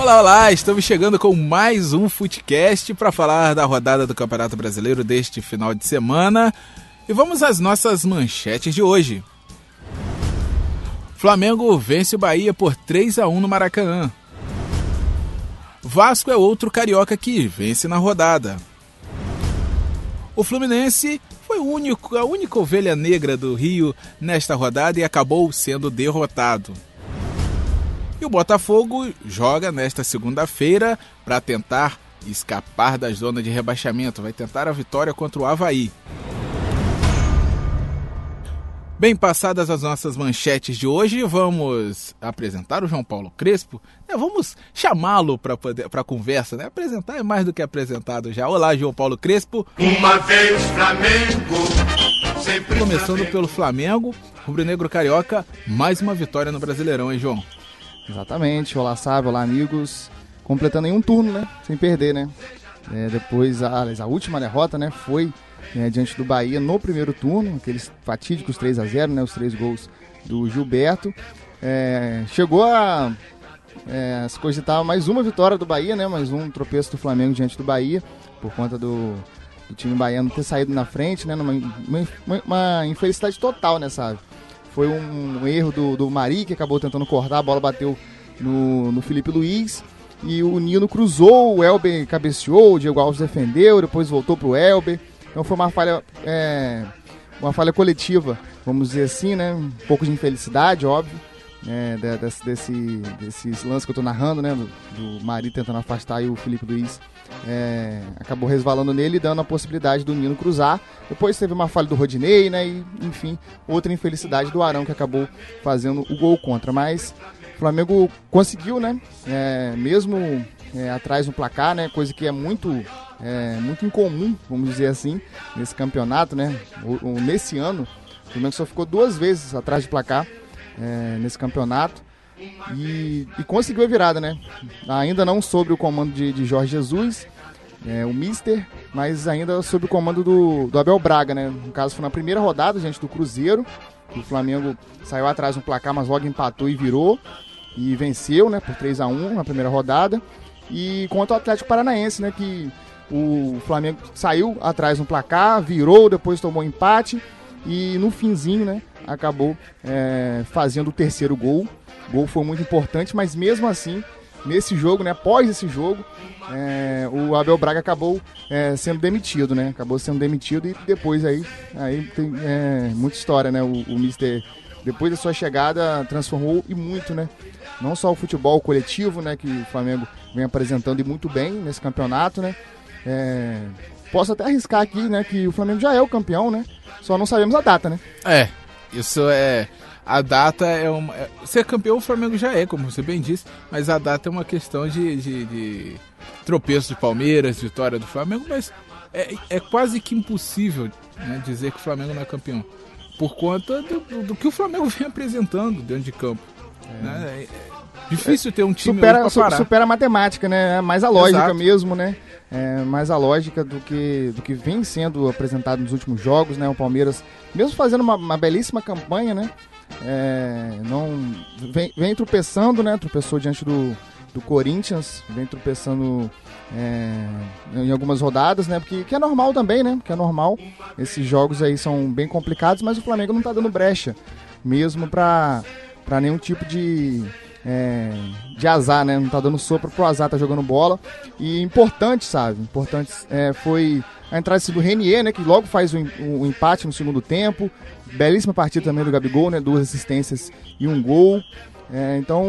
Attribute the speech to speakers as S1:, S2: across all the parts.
S1: Olá, olá! Estamos chegando com mais um Footcast para falar da rodada do Campeonato Brasileiro deste final de semana. E vamos às nossas manchetes de hoje. Flamengo vence o Bahia por 3 a 1 no Maracanã. Vasco é outro carioca que vence na rodada. O Fluminense foi o único, a única ovelha negra do Rio nesta rodada e acabou sendo derrotado. E o Botafogo joga nesta segunda-feira para tentar escapar da zona de rebaixamento. Vai tentar a vitória contra o Havaí. Bem passadas as nossas manchetes de hoje, vamos apresentar o João Paulo Crespo. É, vamos chamá-lo para para conversa, né? Apresentar é mais do que apresentado já. Olá, João Paulo Crespo.
S2: Uma vez Flamengo, sempre
S1: Começando
S2: Flamengo.
S1: pelo Flamengo, rubro-negro carioca, mais uma vitória no Brasileirão, hein, João?
S3: Exatamente. Olá, Sábio, olá, amigos. Completando em um turno, né? Sem perder, né? É, depois, a, a última derrota, né? Foi né, diante do Bahia no primeiro turno, aqueles fatídicos 3 a 0 né? Os três gols do Gilberto. É, chegou a é, se cogitar mais uma vitória do Bahia, né? Mais um tropeço do Flamengo diante do Bahia, por conta do, do time baiano ter saído na frente, né? Numa, uma, uma infelicidade total, né, sabe? Foi um, um erro do, do Mari, que acabou tentando cortar, a bola bateu no, no Felipe Luiz. E o Nino cruzou, o Elber cabeceou, o Diego Alves defendeu, depois voltou pro Elber. Então foi uma falha, é, uma falha coletiva, vamos dizer assim, né? Um pouco de infelicidade, óbvio. É, de- desse, desse, desses lances que eu tô narrando, né? Do, do Mari tentando afastar e o Felipe Luiz é, acabou resvalando nele e dando a possibilidade do Nino cruzar. Depois teve uma falha do Rodinei, né? E, enfim, outra infelicidade do Arão que acabou fazendo o gol contra. Mas o Flamengo conseguiu, né? É, mesmo é, atrás no placar, né? Coisa que é muito, é, muito incomum, vamos dizer assim, nesse campeonato, né? O- o- nesse ano, o Flamengo só ficou duas vezes atrás de placar é, nesse campeonato. E, e conseguiu a virada, né? Ainda não sob o comando de, de Jorge Jesus, é, o Mister, mas ainda sob o comando do, do Abel Braga, né? No caso, foi na primeira rodada, gente, do Cruzeiro. O Flamengo saiu atrás no placar, mas logo empatou e virou. E venceu, né? Por 3 a 1 na primeira rodada. E contra o Atlético Paranaense, né? Que o Flamengo saiu atrás no placar, virou, depois tomou empate. E no finzinho, né? Acabou é, fazendo o terceiro gol. O gol foi muito importante, mas mesmo assim, nesse jogo, né? Após esse jogo, é, o Abel Braga acabou é, sendo demitido, né? Acabou sendo demitido e depois aí, aí tem é, muita história, né? O, o Mister, depois da sua chegada, transformou e muito, né? Não só o futebol coletivo, né? Que o Flamengo vem apresentando e muito bem nesse campeonato, né? É, posso até arriscar aqui, né? Que o Flamengo já é o campeão, né? Só não sabemos a data, né?
S1: É, isso é. A data é uma. é- ser campeão o Flamengo já é, como você bem disse, mas a data é uma questão de, de, de tropeço de Palmeiras, vitória do Flamengo, mas é, é quase que impossível né, dizer que o Flamengo não é campeão. Por conta do, do- do que o Flamengo vem apresentando dentro de campo. né? É, é difícil ter um time
S3: supera,
S1: hoje
S3: su- supera a matemática, né? É mais a lógica
S1: Exato.
S3: mesmo, né? É mais a lógica do que, do que vem sendo apresentado nos últimos jogos, né? O Palmeiras, mesmo fazendo uma, uma belíssima campanha, né? É, não vem, vem tropeçando, né? Tropeçou diante do, do Corinthians, vem tropeçando é, em algumas rodadas, né? Porque que é normal também, né? Que é normal. Esses jogos aí são bem complicados, mas o Flamengo não tá dando brecha mesmo pra nenhum tipo de é, de azar, né? Não tá dando sopro pro azar, tá jogando bola. E importante, sabe? Importante é, foi a entrada do Renier, né? Que logo faz o, em- o empate no segundo tempo. Belíssima partida também do Gabigol, né? Duas assistências e um gol. É, então,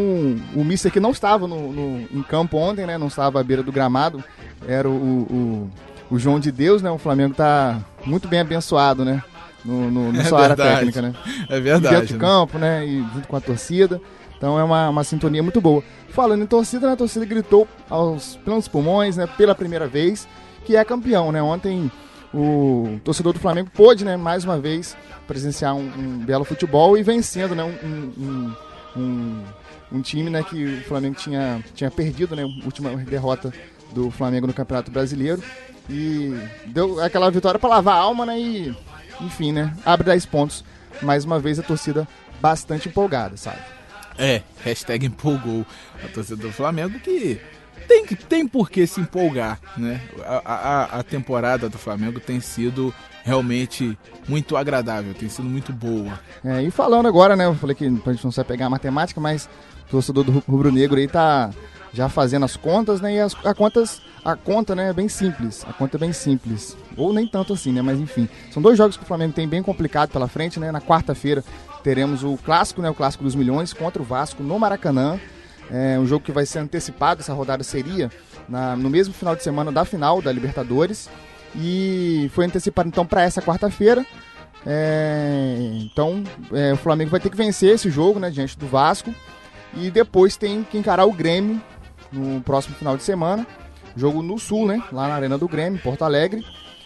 S3: o Mister que não estava no, no- em campo ontem, né? Não estava à beira do gramado. Era o, o, o João de Deus, né? O Flamengo tá muito bem abençoado, né? No, no, no
S1: É
S3: sua área
S1: verdade.
S3: técnica, né?
S1: É
S3: dentro
S1: verdade.
S3: de
S1: né?
S3: campo, né? E junto com a torcida. Então é uma, uma sintonia muito boa. Falando em torcida, né, a torcida gritou aos planos pulmões, né? Pela primeira vez, que é campeão, né? Ontem o torcedor do Flamengo pôde, né? Mais uma vez presenciar um, um belo futebol e vencendo, né? Um, um, um, um time, né? Que o Flamengo tinha, tinha perdido, né? A última derrota do Flamengo no Campeonato Brasileiro. E deu aquela vitória para lavar a alma, né? E, enfim, né? Abre 10 pontos. Mais uma vez a torcida bastante empolgada, sabe?
S1: É, hashtag empolgou a torcida do Flamengo que tem, tem por que se empolgar, né? A, a, a temporada do Flamengo tem sido realmente muito agradável, tem sido muito boa.
S3: É, e falando agora, né? Eu falei que a gente não sabe pegar a matemática, mas o torcedor do Rubro Negro aí tá já fazendo as contas, né? E as a contas, a conta, né, é bem simples. A conta é bem simples. Ou nem tanto assim, né? Mas enfim. São dois jogos que o Flamengo tem bem complicado pela frente, né? Na quarta-feira teremos o clássico, né? O clássico dos milhões contra o Vasco no Maracanã. É um jogo que vai ser antecipado, essa rodada seria na, no mesmo final de semana da final da Libertadores. E foi antecipado então para essa quarta-feira. É, então é, o Flamengo vai ter que vencer esse jogo né, diante do Vasco. E depois tem que encarar o Grêmio no próximo final de semana. Jogo no Sul, né? Lá na Arena do Grêmio, Porto Alegre.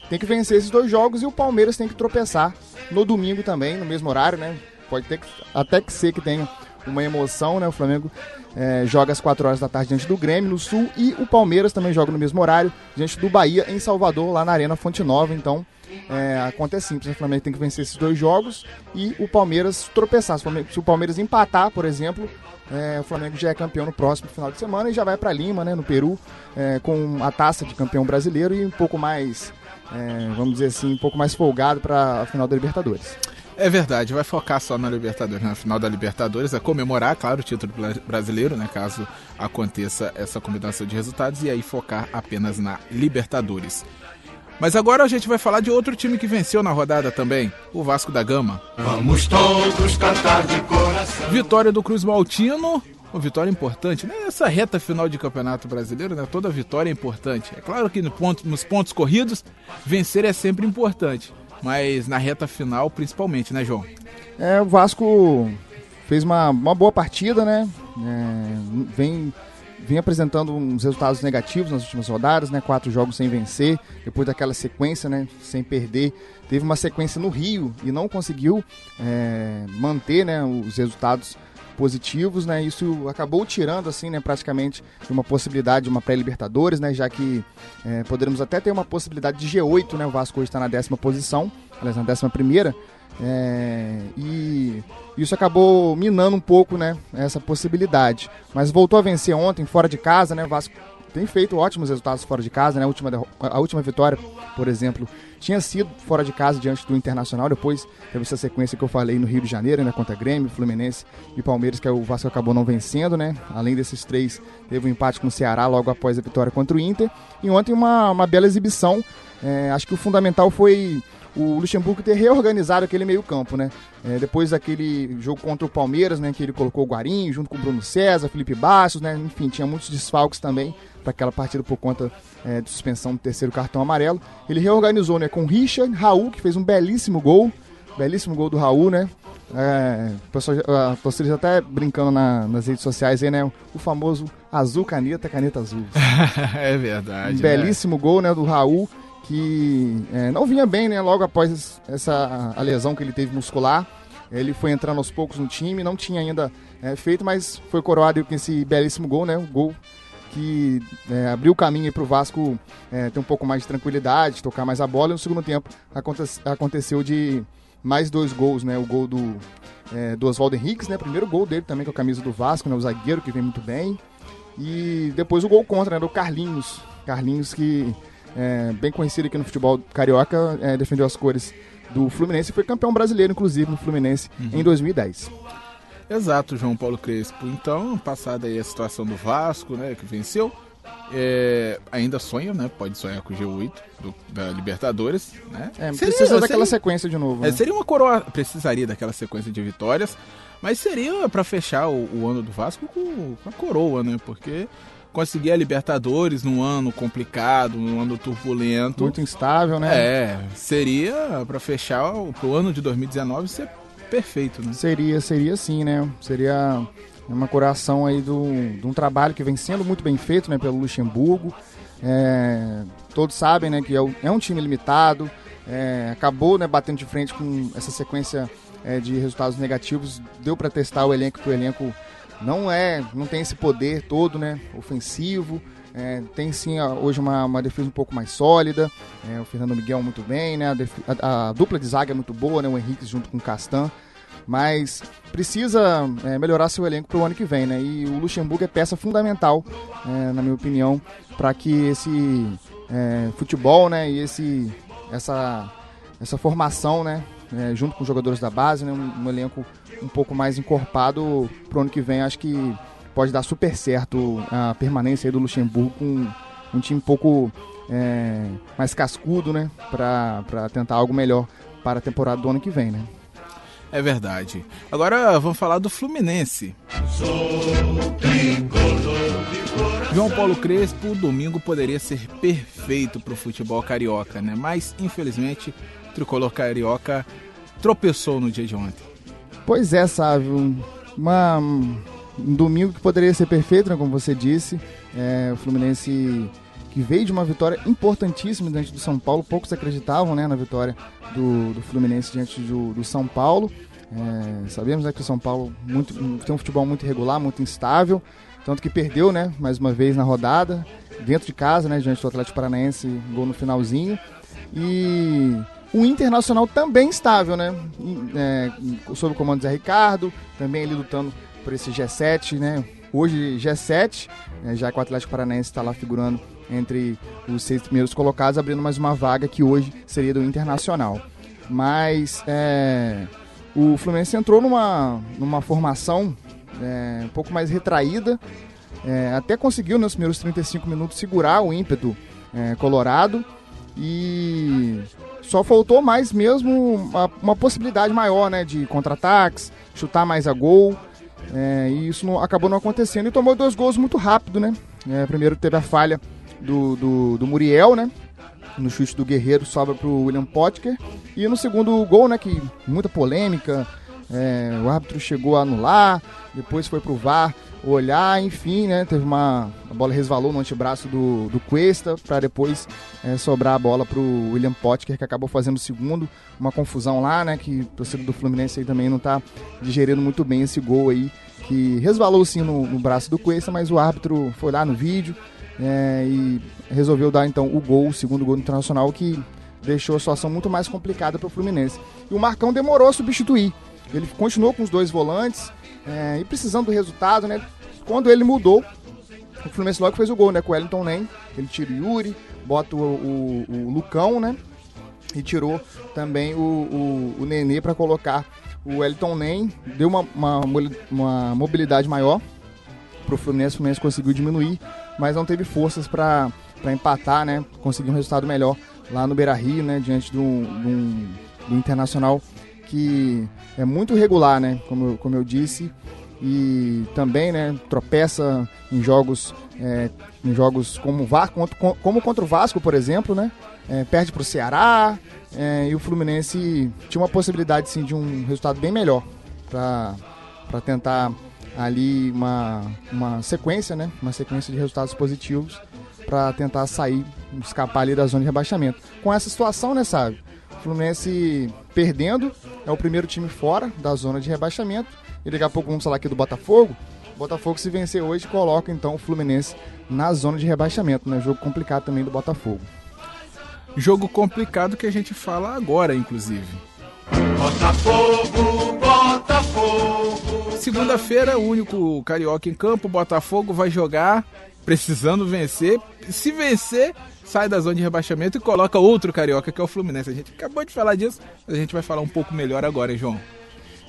S3: Tem que vencer esses dois jogos e o Palmeiras tem que tropeçar no domingo também, no mesmo horário, né? Pode ter até que ser que tenha uma emoção, né? O Flamengo é, joga às 4 horas da tarde diante do Grêmio no Sul e o Palmeiras também joga no mesmo horário diante do Bahia em Salvador, lá na Arena Fonte Nova. Então, é, a conta é simples, o Flamengo tem que vencer esses dois jogos e o Palmeiras tropeçar. Se o, Flamengo, se o Palmeiras empatar, por exemplo, é, o Flamengo já é campeão no próximo final de semana e já vai para Lima, né, no Peru, é, com a taça de campeão brasileiro e um pouco mais, é, vamos dizer assim, um pouco mais folgado para a final da Libertadores.
S1: É verdade, vai focar só na Libertadores, na final da Libertadores, é comemorar, claro, o título brasileiro, né, caso aconteça essa combinação de resultados, e aí focar apenas na Libertadores. Mas agora a gente vai falar de outro time que venceu na rodada também, o Vasco da Gama.
S2: Vamos todos cantar de coração.
S1: Vitória do Cruz Maltino, uma vitória importante, né? Essa reta final de campeonato brasileiro, né? Toda vitória é importante. É claro que no ponto, nos pontos corridos, vencer é sempre importante mas na reta final principalmente, né, João?
S3: É, o Vasco fez uma, uma boa partida, né? É, vem, vem apresentando uns resultados negativos nas últimas rodadas, né? Quatro jogos sem vencer, depois daquela sequência, né? Sem perder. Teve uma sequência no Rio e não conseguiu é, manter né, os resultados positivos, né? Isso acabou tirando, assim, né, praticamente uma possibilidade de uma pré-Libertadores, né? Já que é, poderíamos até ter uma possibilidade de G8, né? O Vasco hoje está na décima posição, aliás, na décima primeira. É, e isso acabou minando um pouco, né? Essa possibilidade. Mas voltou a vencer ontem, fora de casa, né? Vasco tem feito ótimos resultados fora de casa, né? A última, a última vitória, por exemplo, tinha sido fora de casa diante do Internacional. Depois teve essa sequência que eu falei no Rio de Janeiro, né? Contra Grêmio, Fluminense e Palmeiras, que o Vasco acabou não vencendo, né? Além desses três, teve um empate com o Ceará logo após a vitória contra o Inter. E ontem uma, uma bela exibição. É, acho que o fundamental foi o Luxemburgo ter reorganizado aquele meio-campo, né? É, depois daquele jogo contra o Palmeiras, né? Que ele colocou o Guarim junto com o Bruno César, Felipe Bastos, né? Enfim, tinha muitos desfalques também para aquela partida por conta é, de suspensão do terceiro cartão amarelo. Ele reorganizou, né? Com Richard, Raul, que fez um belíssimo gol. Belíssimo gol do Raul, né? É, a torcida já até brincando na, nas redes sociais aí, né? O famoso azul caneta, caneta azul.
S1: é verdade.
S3: Um belíssimo gol, né? Do Raul que é, não vinha bem, né? Logo após essa a lesão que ele teve muscular. Ele foi entrando aos poucos no time, não tinha ainda é, feito, mas foi coroado com esse belíssimo gol, né? O gol que é, abriu o caminho para o Vasco é, ter um pouco mais de tranquilidade, tocar mais a bola. E no segundo tempo aconte aconteceu de mais dois gols, né? O gol do, é, do Oswaldo Henriques, né? Primeiro gol dele também com a camisa do Vasco, né? O zagueiro que vem muito bem. E depois o gol contra, né? Do Carlinhos. Carlinhos que é, bem conhecido aqui no futebol carioca, é, defendeu as cores do Fluminense e foi campeão brasileiro, inclusive, no Fluminense uhum. em 2010.
S1: Exato, João Paulo Crespo. Então, passada aí a situação do Vasco, né, que venceu, é, ainda sonha, né? Pode sonhar com o G8 do, da Libertadores, né?
S3: É, seria, precisa daquela seria, sequência de novo.
S1: É, né? seria uma coroa, precisaria daquela sequência de vitórias, mas seria para fechar o, o, ano do Vasco com, com a coroa, né? Porque conseguir a Libertadores num ano complicado, num ano turbulento.
S3: Muito instável, né?
S1: É, seria para fechar o pro ano de 2019 ser perfeito, né?
S3: Seria, seria sim, né? Seria uma coração aí do, de um trabalho que vem sendo muito bem feito, né, pelo Luxemburgo. É, todos sabem, né, que é, é um time limitado, é, acabou, né, batendo de frente com essa sequência é, de resultados negativos, deu para testar o elenco, que o elenco não é, não tem esse poder todo, né, ofensivo. É, tem sim hoje uma, uma, defesa um pouco mais sólida. É, o Fernando Miguel muito bem, né? A, a, a, dupla de zaga é muito boa, né? O Henrique junto com o Castan. mas precisa é, melhorar seu elenco para o ano que vem, né? E o Luxemburgo é peça fundamental, é, na minha opinião, para que esse é, futebol, né, e esse, essa, essa formação, né, é, junto com os jogadores da base, né, um, um elenco um pouco mais encorpado para o ano que vem, acho que pode dar super certo a permanência do Luxemburgo com um time um pouco é, mais cascudo, né, para tentar algo melhor para a temporada do ano que vem, né.
S1: É verdade. Agora vamos falar do Fluminense. João Paulo Crespo, o domingo poderia ser perfeito para o futebol carioca, né? Mas infelizmente o tricolor carioca tropeçou no dia de ontem.
S3: Pois é, Sávio. Uma, um domingo que poderia ser perfeito, né, como você disse. É, o Fluminense que veio de uma vitória importantíssima diante do São Paulo. Poucos acreditavam né, na vitória do, do Fluminense diante do, do São Paulo. É, sabemos né, que o São Paulo muito, tem um futebol muito irregular, muito instável. Tanto que perdeu, né, mais uma vez na rodada, dentro de casa, né, diante do Atlético Paranaense, gol no finalzinho. E o Internacional também estável, né, é, sob o comando de Zé Ricardo, também ele lutando por esse G7, né, hoje G7, é, já que o Atlético Paranaense está lá figurando entre os seis primeiros colocados, abrindo mais uma vaga que hoje seria do Internacional. Mas é, o Fluminense entrou numa, numa formação é, um pouco mais retraída, é, até conseguiu nos primeiros 35 minutos segurar o ímpeto é, colorado e só faltou mais mesmo uma, uma possibilidade maior né, de contra-ataques, chutar mais a gol. É, e isso não, acabou não acontecendo e tomou dois gols muito rápido, né? É, primeiro teve a falha do, do, do Muriel, né? No chute do Guerreiro sobra pro William Potker. E no segundo gol, né? Que muita polêmica. É, o árbitro chegou a anular, depois foi pro VAR olhar, enfim, né? Teve uma. A bola resvalou no antebraço do, do Cuesta para depois é, sobrar a bola pro William Potker, que acabou fazendo o segundo. Uma confusão lá, né? Que o torcedor do Fluminense aí também não tá digerindo muito bem esse gol aí, que resvalou sim no, no braço do Cuesta, mas o árbitro foi lá no vídeo, é, e resolveu dar então o gol, o segundo gol internacional, que deixou a situação muito mais complicada para o Fluminense. E o Marcão demorou a substituir. Ele continuou com os dois volantes é, e precisando do resultado, né? Quando ele mudou, o Fluminense logo fez o gol, né? Com o Wellington Nem. Ele tira o Yuri, bota o, o, o Lucão, né? E tirou também o, o, o Nenê para colocar o Wellington Nem. Deu uma, uma, uma mobilidade maior para o Fluminense. O Fluminense conseguiu diminuir mas não teve forças para empatar, né? Conseguir um resultado melhor lá no Beira Rio, né? Diante do, do, do Internacional que é muito regular, né? Como, como eu disse. E também, né, tropeça em jogos, é, em jogos como, como contra o Vasco, por exemplo, né? É, perde para o Ceará é, e o Fluminense tinha uma possibilidade sim de um resultado bem melhor para tentar ali uma, uma sequência, né? Uma sequência de resultados positivos para tentar sair, escapar ali da zona de rebaixamento. Com essa situação, né, sabe? O Fluminense perdendo, é o primeiro time fora da zona de rebaixamento. E daqui a pouco vamos falar aqui do Botafogo. O Botafogo, se vencer hoje, coloca então o Fluminense na zona de rebaixamento, né? Jogo complicado também do Botafogo.
S1: Jogo complicado que a gente fala agora, inclusive.
S2: Botafogo, Botafogo.
S1: Segunda-feira, o único carioca em campo, Botafogo vai jogar precisando vencer. Se vencer, sai da zona de rebaixamento e coloca outro carioca, que é o Fluminense. A gente acabou de falar disso, mas a gente vai falar um pouco melhor agora, hein, João?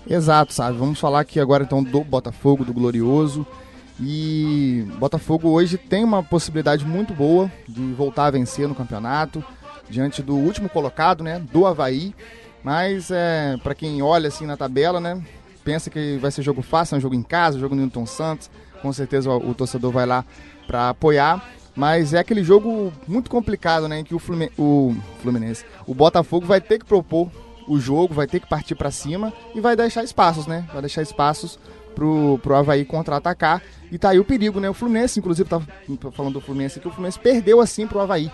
S3: Exato, sabe? Vamos falar aqui agora então do Botafogo, do Glorioso. E Botafogo hoje tem uma possibilidade muito boa de voltar a vencer no campeonato, diante do último colocado, né, do Havaí. Mas é, para quem olha assim na tabela, né, pensa que vai ser jogo fácil, é um jogo em casa, jogo no Newton Santos. Com certeza o, o torcedor vai lá para apoiar. Mas é aquele jogo muito complicado, né, em que o, Flumin o Fluminense, o Botafogo vai ter que propor o jogo, vai ter que partir para cima e vai deixar espaços, né? Vai deixar espaços pro, pro Havaí contra-atacar. E tá aí o perigo, né? O Fluminense, inclusive, tá falando do Fluminense aqui, o Fluminense perdeu assim pro Havaí.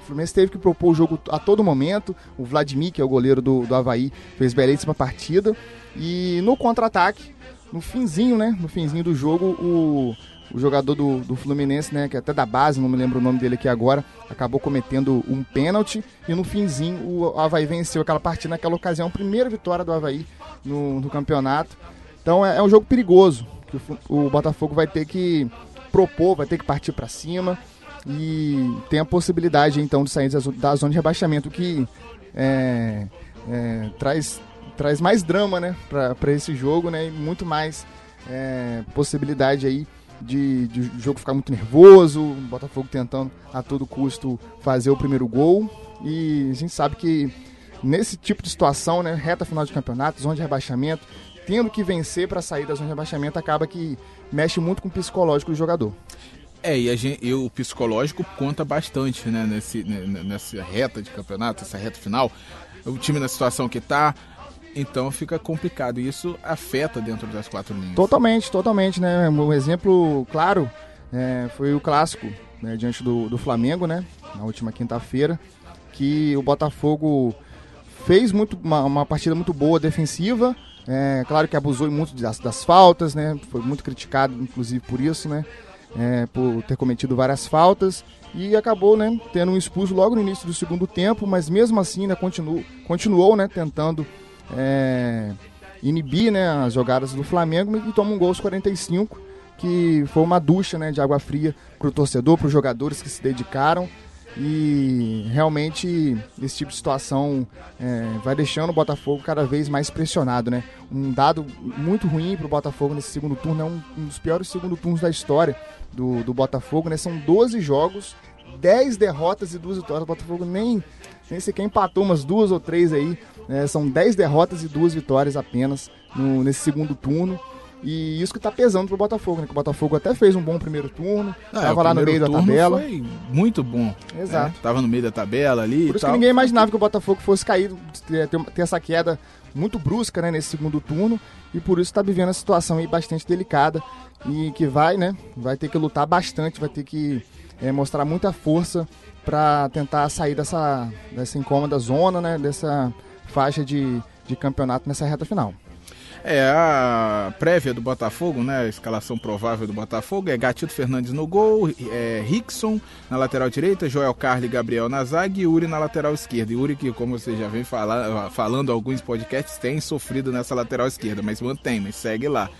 S3: O Fluminense teve que propor o jogo a todo momento. O Vladimir, que é o goleiro do, do Havaí, fez belíssima partida. E no contra-ataque, no finzinho, né? No finzinho do jogo, o o jogador do, do Fluminense, né, que é até da base, não me lembro o nome dele aqui agora, acabou cometendo um pênalti e no finzinho o Havaí venceu aquela partida naquela ocasião, primeira vitória do Havaí no, no campeonato. Então é, é, um jogo perigoso, que o, o Botafogo vai ter que propor, vai ter que partir para cima e tem a possibilidade então de sair da zona de rebaixamento, que é, é, traz, traz mais drama né, para esse jogo né, e muito mais é, possibilidade aí de, de jogo ficar muito nervoso, o Botafogo tentando a todo custo fazer o primeiro gol. E a gente sabe que nesse tipo de situação, né, reta final de campeonato, zona de rebaixamento, tendo que vencer para sair da zona de rebaixamento, acaba que mexe muito com o psicológico do jogador.
S1: É, e, gente, e o psicológico conta bastante né, nesse, nessa reta de campeonato, essa reta final. O time na situação que está, então fica complicado. E isso afeta dentro das quatro linhas.
S3: Totalmente, totalmente, né? Um exemplo claro é, foi o clássico né, diante do, do Flamengo, né? Na última quinta-feira, que o Botafogo fez muito, uma, uma partida muito boa defensiva. É, claro que abusou muito das, das faltas, né? Foi muito criticado, inclusive, por isso, né? É, por ter cometido várias faltas e acabou né, tendo um expulso logo no início do segundo tempo, mas mesmo assim né, continuou, continuou né, tentando é, inibir né, as jogadas do Flamengo e toma um gol aos 45, que foi uma ducha né, de água fria para o torcedor, para os jogadores que se dedicaram. E realmente esse tipo de situação é, vai deixando o Botafogo cada vez mais pressionado, né? Um dado muito ruim para o Botafogo nesse segundo turno, é um, um, dos piores segundo turnos da história do, do Botafogo, né? São 12 jogos, 10 derrotas e duas vitórias. O Botafogo nem, nem sequer empatou umas duas ou três aí é, são 10 derrotas e duas vitórias apenas no, nesse segundo turno. E isso que está pesando pro Botafogo, né? Que o Botafogo até fez um bom primeiro turno, estava ah, lá no meio da tabela.
S1: Foi muito bom.
S3: Exato.
S1: É, tava no meio da tabela ali.
S3: Por isso
S1: tal.
S3: que ninguém imaginava que o Botafogo fosse cair, ter, ter essa queda muito brusca, né, nesse segundo turno. E por isso está vivendo a situação aí bastante delicada. E que vai, né? Vai ter que lutar bastante, vai ter que é, mostrar muita força para tentar sair dessa, dessa incômoda zona, né? Dessa faixa de, de campeonato nessa reta final.
S1: É, a prévia do Botafogo, né? A escalação provável do Botafogo é Gatito Fernandes no gol, é, Rickson na lateral direita, Joel Carli Gabriel na zaga e Uri na lateral esquerda. E Uri, que como você já vem falar, falando alguns podcasts, tem sofrido nessa lateral esquerda, mas mantém, mas segue lá.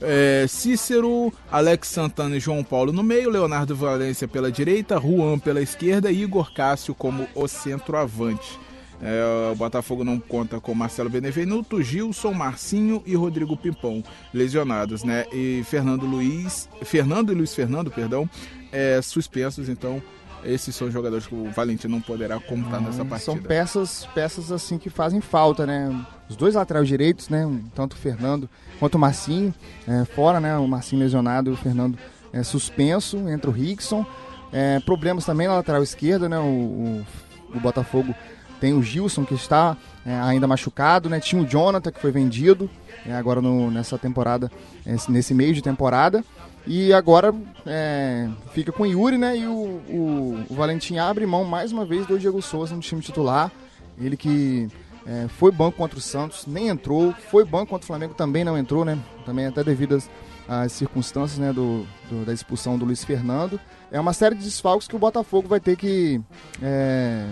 S1: É, Cícero, Alex Santana e João Paulo no meio, Leonardo Valência pela direita, Juan pela esquerda e Igor Cássio como o centroavante. É, o Botafogo não conta com Marcelo Benevenuto, Gilson, Marcinho e Rodrigo Pimpão lesionados, né? E Fernando Luiz, Fernando e Luiz Fernando, perdão, é, suspensos, então esses são jogadores que o Valentim não poderá contar hum, nessa partida.
S3: São peças, peças assim que fazem falta, né? Os dois laterais direitos, né? Tanto o Fernando quanto o Marcinho, é, fora, né? O Marcinho lesionado e o Fernando é, suspenso, entra o Rickson. É, problemas também na lateral esquerda, né? O, o, o Botafogo tem o Gilson que está é, ainda machucado, né? Tinha o Jonathan que foi vendido é, agora no, nessa temporada, é, nesse meio de temporada. E agora é, fica com o Yuri, né? E o, o, o, Valentim abre mão mais uma vez do Diego Souza no time titular. Ele que é, foi banco contra o Santos, nem entrou. Foi banco contra o Flamengo, também não entrou, né? Também até devido às, às circunstâncias né, do, do, da expulsão do Luiz Fernando. É uma série de desfalques que o Botafogo vai ter que é,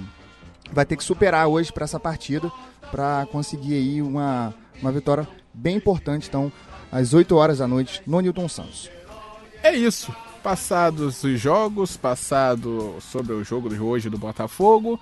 S3: vai ter que superar hoje para essa partida para conseguir aí uma, uma vitória bem importante. Então, às 8 horas da noite no Newton Santos.
S1: É isso. Passados os jogos, passado sobre o jogo de hoje do Botafogo.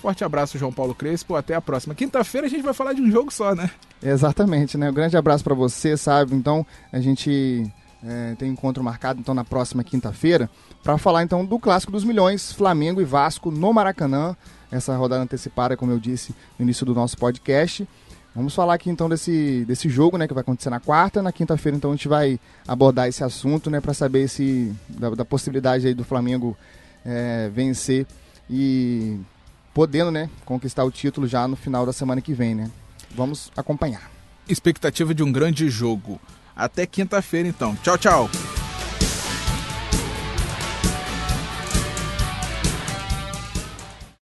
S1: Forte abraço, João Paulo Crespo. Até a próxima. Quinta-feira a gente vai falar de um jogo só, né?
S3: Exatamente, né? Um grande abraço para você, sabe? Então, a gente é, tem encontro marcado então na próxima quinta-feira para falar então do clássico dos milhões, Flamengo e Vasco no Maracanã essa rodada antecipada, como eu disse no início do nosso podcast. Vamos falar aqui então desse, desse jogo, né, que vai acontecer na quarta, na quinta-feira então a gente vai abordar esse assunto, né, para saber se da, da, possibilidade aí do Flamengo é, vencer e podendo, né, conquistar o título já no final da semana que vem, né. Vamos acompanhar.
S1: Expectativa de um grande jogo. Até quinta-feira então. Tchau, tchau.